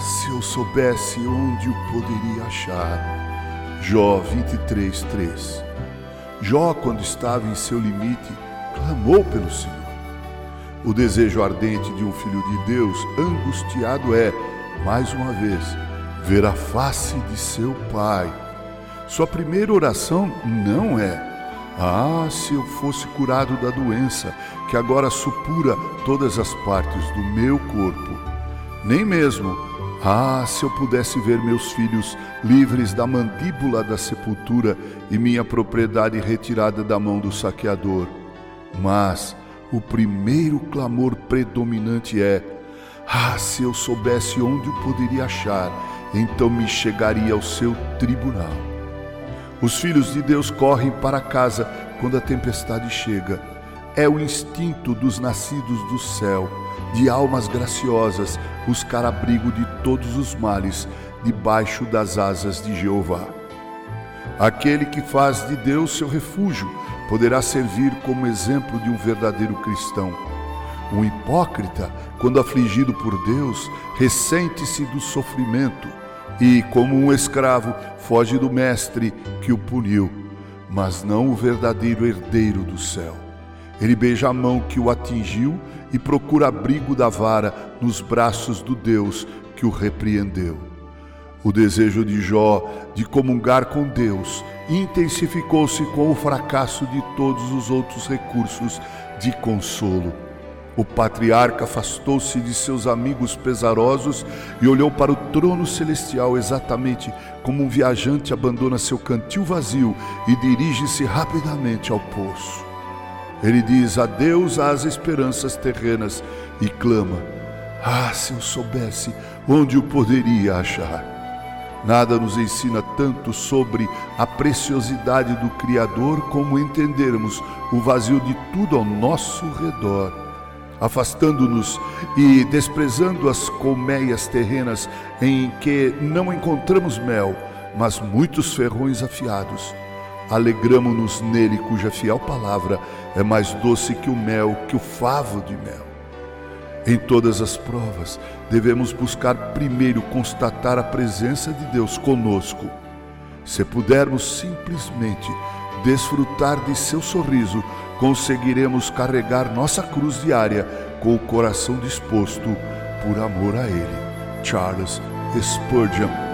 se eu soubesse onde o poderia achar. Jó 23, 3. Jó, quando estava em seu limite, clamou pelo Senhor. O desejo ardente de um filho de Deus, angustiado, é, mais uma vez, ver a face de seu pai. Sua primeira oração não é: Ah, se eu fosse curado da doença que agora supura todas as partes do meu corpo. Nem mesmo: Ah, se eu pudesse ver meus filhos livres da mandíbula da sepultura e minha propriedade retirada da mão do saqueador. Mas o primeiro clamor predominante é: Ah, se eu soubesse onde o poderia achar, então me chegaria ao seu tribunal. Os filhos de Deus correm para casa quando a tempestade chega. É o instinto dos nascidos do céu, de almas graciosas, buscar abrigo de todos os males debaixo das asas de Jeová. Aquele que faz de Deus seu refúgio poderá servir como exemplo de um verdadeiro cristão. Um hipócrita, quando afligido por Deus, ressente-se do sofrimento e, como um escravo, foge do mestre que o puniu, mas não o verdadeiro herdeiro do céu. Ele beija a mão que o atingiu e procura abrigo da vara nos braços do Deus que o repreendeu. O desejo de Jó de comungar com Deus intensificou-se com o fracasso de todos os outros recursos de consolo. O patriarca afastou-se de seus amigos pesarosos e olhou para o trono celestial exatamente como um viajante abandona seu cantil vazio e dirige-se rapidamente ao poço. Ele diz adeus às esperanças terrenas e clama: Ah, se eu soubesse onde o poderia achar! Nada nos ensina tanto sobre a preciosidade do Criador como entendermos o vazio de tudo ao nosso redor. Afastando-nos e desprezando as colmeias terrenas em que não encontramos mel, mas muitos ferrões afiados, alegramo-nos nele, cuja fiel palavra é mais doce que o mel, que o favo de mel. Em todas as provas, devemos buscar primeiro constatar a presença de Deus conosco. Se pudermos simplesmente desfrutar de seu sorriso, conseguiremos carregar nossa cruz diária com o coração disposto por amor a Ele. Charles Spurgeon